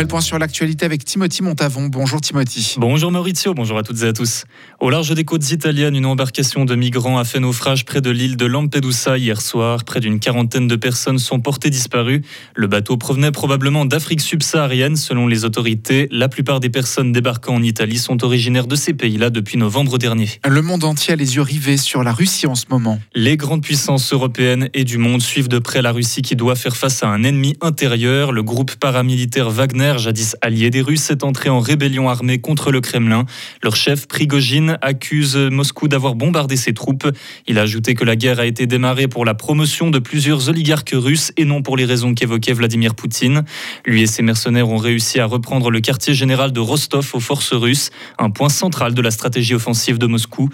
fait le point sur l'actualité avec Timothy Montavon. Bonjour Timothy. Bonjour Maurizio, bonjour à toutes et à tous. Au large des côtes italiennes, une embarcation de migrants a fait naufrage près de l'île de Lampedusa hier soir. Près d'une quarantaine de personnes sont portées disparues. Le bateau provenait probablement d'Afrique subsaharienne selon les autorités. La plupart des personnes débarquant en Italie sont originaires de ces pays-là depuis novembre dernier. Le monde entier a les yeux rivés sur la Russie en ce moment. Les grandes puissances européennes et du monde suivent de près la Russie qui doit faire face à un ennemi intérieur. Le groupe paramilitaire Wagner, jadis allié des Russes, est entré en rébellion armée contre le Kremlin. Leur chef, Prigogine, accuse Moscou d'avoir bombardé ses troupes. Il a ajouté que la guerre a été démarrée pour la promotion de plusieurs oligarques russes et non pour les raisons qu'évoquait Vladimir Poutine. Lui et ses mercenaires ont réussi à reprendre le quartier général de Rostov aux forces russes, un point central de la stratégie offensive de Moscou.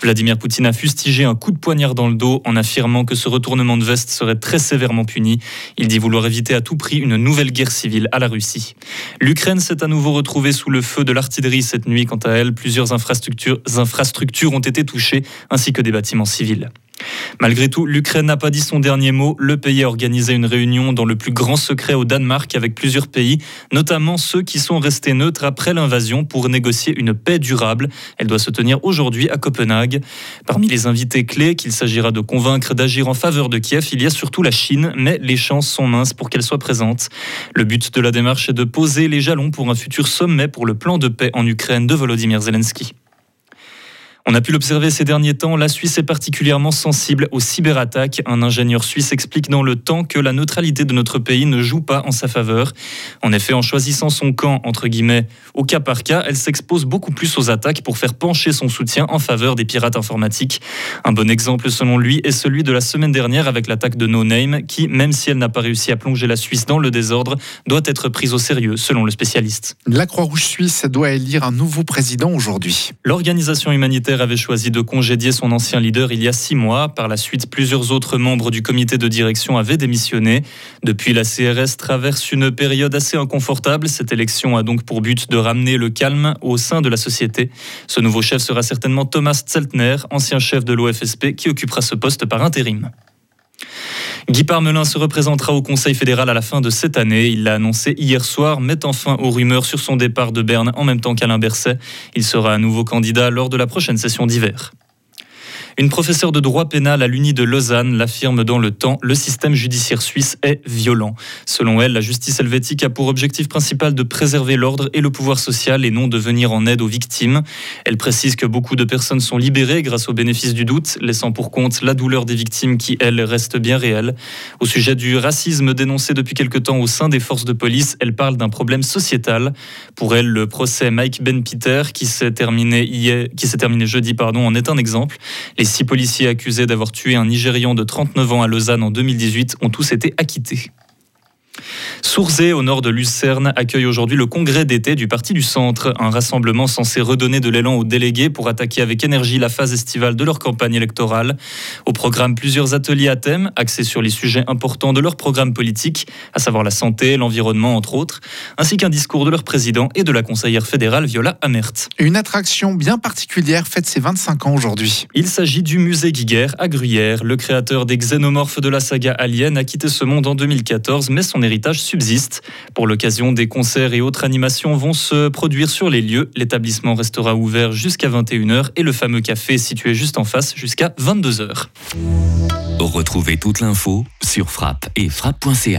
Vladimir Poutine a fustigé un coup de poignard dans le dos en affirmant que ce retournement de veste serait très sévèrement puni. Il dit vouloir éviter à tout prix une nouvelle guerre civile à la Russie. L'Ukraine s'est à nouveau retrouvée sous le feu de l'artillerie cette nuit. Quant à elle, plusieurs infrastructures, ont été touchées, ainsi que des bâtiments civils. Malgré tout, l'Ukraine n'a pas dit son dernier mot. Le pays a organisé une réunion dans le plus grand secret au Danemark avec plusieurs pays, notamment ceux qui sont restés neutres après l'invasion pour négocier une paix durable. Elle doit se tenir aujourd'hui à Copenhague. Parmi les invités clés qu'il s'agira de convaincre d'agir en faveur de Kiev, il y a surtout la Chine, mais les chances sont minces pour qu'elle soit présente. Le but de la démarche est de poser les jalons pour un futur sommet pour le plan de paix en Ukraine de Volodymyr Zelensky. On a pu l'observer ces derniers temps, la Suisse est particulièrement sensible aux cyberattaques. Un ingénieur suisse explique dans le temps que la neutralité de notre pays ne joue pas en sa faveur. En effet, en choisissant son camp, entre guillemets, au cas par cas, elle s'expose beaucoup plus aux attaques pour faire pencher son soutien en faveur des pirates informatiques. Un bon exemple, selon lui, est celui de la semaine dernière avec l'attaque de No Name, qui, même si elle n'a pas réussi à plonger la Suisse dans le désordre, doit être prise au sérieux, selon le spécialiste. La Croix-Rouge suisse doit élire un nouveau président aujourd'hui. L'organisation humanitaire avait choisi de congédier son ancien leader il y a six mois. Par la suite, plusieurs autres membres du comité de direction avaient démissionné. Depuis, la CRS traverse une période assez inconfortable. Cette élection a donc pour but de ramener le calme au sein de la société. Ce nouveau chef sera certainement Thomas Zeltner, ancien chef de l'OFSP, qui occupera ce poste par intérim. Guy Parmelin se représentera au Conseil fédéral à la fin de cette année. Il l'a annoncé hier soir, mettant fin aux rumeurs sur son départ de Berne en même temps qu'Alain Berset. Il sera un nouveau candidat lors de la prochaine session d'hiver. Une professeure de droit pénal à l'Uni de Lausanne l'affirme dans le temps, le système judiciaire suisse est violent. Selon elle, la justice helvétique a pour objectif principal de préserver l'ordre et le pouvoir social et non de venir en aide aux victimes. Elle précise que beaucoup de personnes sont libérées grâce au bénéfice du doute, laissant pour compte la douleur des victimes qui, elle, reste bien réelle. Au sujet du racisme dénoncé depuis quelque temps au sein des forces de police, elle parle d'un problème sociétal. Pour elle, le procès Mike Ben Peter, qui s'est terminé, terminé jeudi, pardon, en est un exemple. Six policiers accusés d'avoir tué un Nigérian de 39 ans à Lausanne en 2018 ont tous été acquittés. Sourzé, au nord de Lucerne, accueille aujourd'hui le congrès d'été du Parti du Centre, un rassemblement censé redonner de l'élan aux délégués pour attaquer avec énergie la phase estivale de leur campagne électorale. Au programme, plusieurs ateliers à thème, axés sur les sujets importants de leur programme politique, à savoir la santé, l'environnement, entre autres, ainsi qu'un discours de leur président et de la conseillère fédérale Viola Amert. Une attraction bien particulière fête ses 25 ans aujourd'hui. Il s'agit du musée Guiguer à Gruyère. Le créateur des xénomorphes de la saga Alien a quitté ce monde en 2014, mais son héritage Pour l'occasion, des concerts et autres animations vont se produire sur les lieux. L'établissement restera ouvert jusqu'à 21h et le fameux café situé juste en face jusqu'à 22h. Retrouvez toute l'info sur frappe et frappe.ch.